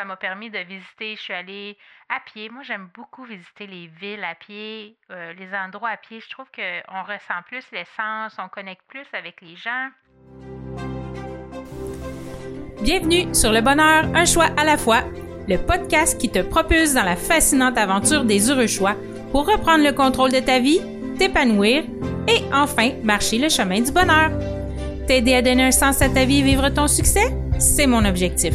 ça m'a permis de visiter. Je suis allée à pied. Moi, j'aime beaucoup visiter les villes à pied, euh, les endroits à pied. Je trouve qu'on ressent plus l'essence, on connecte plus avec les gens. Bienvenue sur Le Bonheur, un choix à la fois, le podcast qui te propulse dans la fascinante aventure des heureux choix pour reprendre le contrôle de ta vie, t'épanouir et enfin marcher le chemin du bonheur. T'aider à donner un sens à ta vie et vivre ton succès, c'est mon objectif.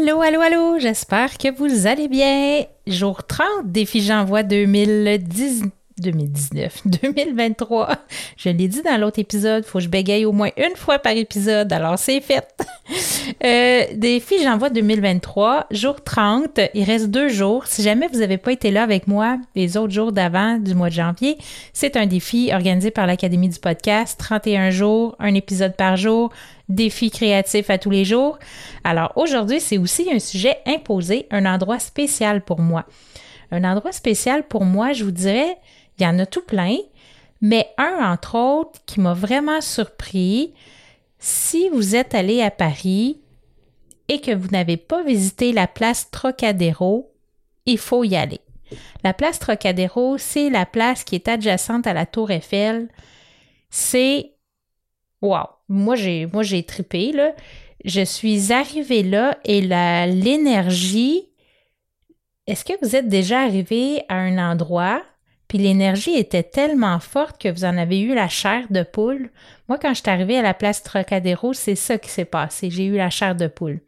Allô, allô, allô, j'espère que vous allez bien. Jour 30, défi j'envoie 2010, 2019, 2023. Je l'ai dit dans l'autre épisode, faut que je bégaye au moins une fois par épisode, alors c'est fait. Défi j'envoie 2023, jour 30, il reste deux jours. Si jamais vous n'avez pas été là avec moi les autres jours d'avant du mois de janvier, c'est un défi organisé par l'Académie du podcast, 31 jours, un épisode par jour, défi créatif à tous les jours. Alors aujourd'hui, c'est aussi un sujet imposé, un endroit spécial pour moi. Un endroit spécial pour moi, je vous dirais, il y en a tout plein, mais un, entre autres, qui m'a vraiment surpris, si vous êtes allé à Paris et que vous n'avez pas visité la place Trocadéro, il faut y aller. La place Trocadéro, c'est la place qui est adjacente à la Tour Eiffel. C'est wow. Moi j'ai moi j'ai trippé là. Je suis arrivée là et l'énergie Est-ce que vous êtes déjà arrivé à un endroit puis l'énergie était tellement forte que vous en avez eu la chair de poule. Moi, quand je suis arrivée à la place Trocadéro, c'est ça qui s'est passé. J'ai eu la chair de poule.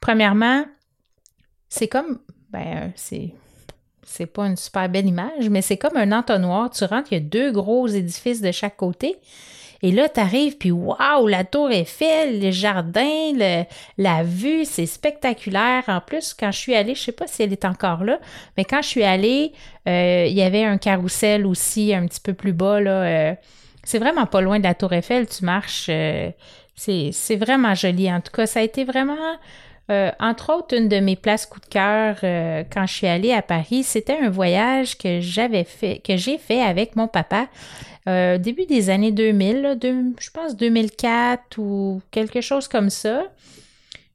Premièrement, c'est comme, ben, c'est, c'est pas une super belle image, mais c'est comme un entonnoir. Tu rentres, il y a deux gros édifices de chaque côté. Et là, tu arrives, puis waouh, la tour Eiffel, les jardins, la vue, c'est spectaculaire. En plus, quand je suis allée, je sais pas si elle est encore là, mais quand je suis allée, euh, il y avait un carrousel aussi un petit peu plus bas. Là, euh, c'est vraiment pas loin de la tour Eiffel, tu marches. Euh, c'est vraiment joli. En tout cas, ça a été vraiment... entre autres, une de mes places coup de cœur quand je suis allée à Paris, c'était un voyage que j'avais fait, que j'ai fait avec mon papa. Euh, début des années 2000, je pense 2004 ou quelque chose comme ça.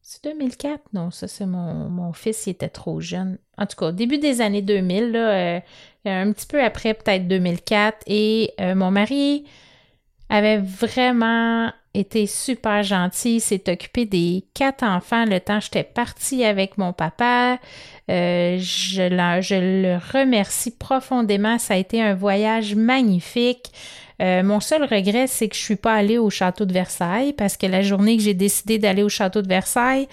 C'est 2004? Non, ça c'est mon, fils, il était trop jeune. En tout cas, début des années 2000, euh, un petit peu après peut-être 2004, et euh, mon mari avait vraiment été super gentil, s'est occupé des quatre enfants le temps que j'étais partie avec mon papa. Euh, je, le remercie profondément. Ça a été un voyage magnifique. Euh, mon seul regret, c'est que je suis pas allée au château de Versailles parce que la journée que j'ai décidé d'aller au château de Versailles,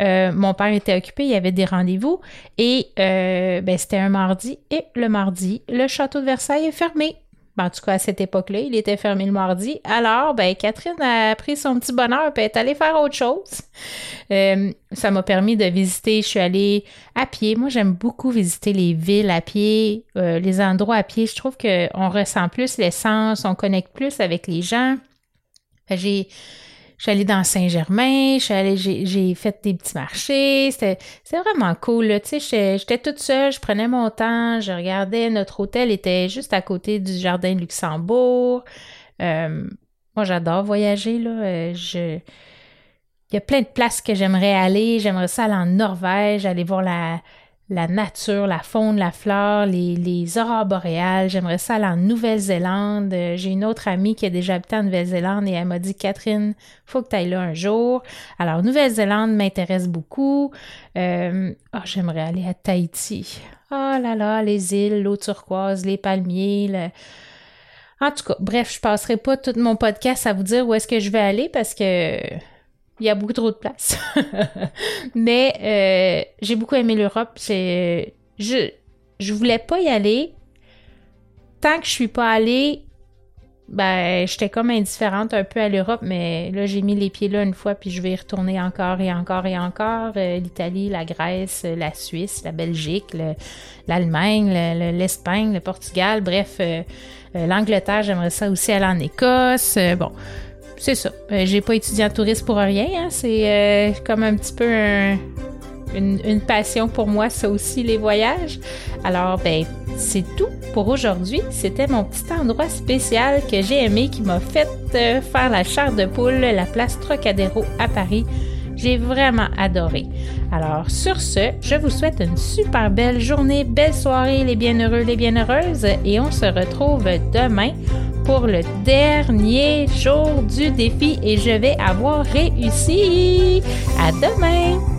euh, mon père était occupé, il y avait des rendez-vous et ben, c'était un mardi et le mardi, le château de Versailles est fermé. Ben, en tout cas, à cette époque-là, il était fermé le mardi. Alors, ben, Catherine a pris son petit bonheur et est allée faire autre chose. Euh, ça m'a permis de visiter. Je suis allée à pied. Moi, j'aime beaucoup visiter les villes à pied, euh, les endroits à pied. Je trouve qu'on ressent plus l'essence, on connecte plus avec les gens. J'ai je suis dans Saint-Germain, j'ai fait des petits marchés, c'était vraiment cool. J'étais toute seule, je prenais mon temps, je regardais, notre hôtel était juste à côté du jardin de Luxembourg. Euh, moi, j'adore voyager, là. Euh, je... Il y a plein de places que j'aimerais aller. J'aimerais ça aller en Norvège, aller voir la, la nature, la faune, la flore, les, les aurores boréales. J'aimerais ça aller en Nouvelle-Zélande. Euh, j'ai une autre amie qui a déjà habité en Nouvelle-Zélande et elle m'a dit Catherine, faut que tu ailles là un jour. Alors, Nouvelle-Zélande m'intéresse beaucoup. Euh, oh, j'aimerais aller à Tahiti. Oh là là, les îles, l'eau turquoise, les palmiers. En tout cas, bref, je passerai pas tout mon podcast à vous dire où est-ce que je vais aller parce que il y a beaucoup trop de place. Mais euh, j'ai beaucoup aimé l'Europe. C'est je je voulais pas y aller. Tant que je suis pas allée, ben, j'étais comme indifférente un peu à l'Europe, mais là, j'ai mis les pieds là une fois, puis je vais y retourner encore et encore et encore. Euh, L'Italie, la Grèce, la Suisse, la Belgique, l'Allemagne, l'Espagne, le, Portugal, bref, euh, euh, l'Angleterre, j'aimerais ça aussi aller en Écosse. bon, c'est ça. j'ai pas étudié en tourisme pour rien. Hein. C'est comme un petit peu un, une, passion pour moi, ça aussi, les voyages. Alors, ben, c'est tout pour aujourd'hui. C'était mon petit endroit spécial que j'ai aimé, qui m'a fait euh, faire la chair de poule, la place Trocadéro à Paris. J'ai vraiment adoré. Alors, sur ce, je vous souhaite une super belle journée, belle soirée, les bienheureux, les bienheureuses, et on se retrouve demain pour le dernier jour du défi et je vais avoir réussi. À demain!